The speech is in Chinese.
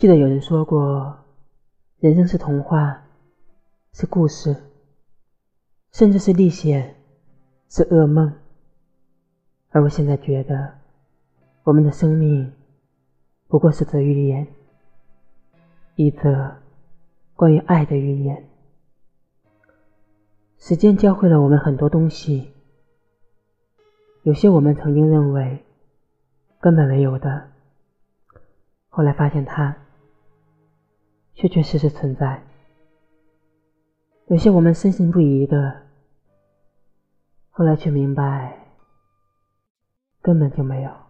记得有人说过，人生是童话，是故事，甚至是历险，是噩梦。而我现在觉得，我们的生命不过是则寓言，一则关于爱的寓言。时间教会了我们很多东西，有些我们曾经认为根本没有的，后来发现它。确确实实存在，有些我们深信不疑的，后来却明白，根本就没有。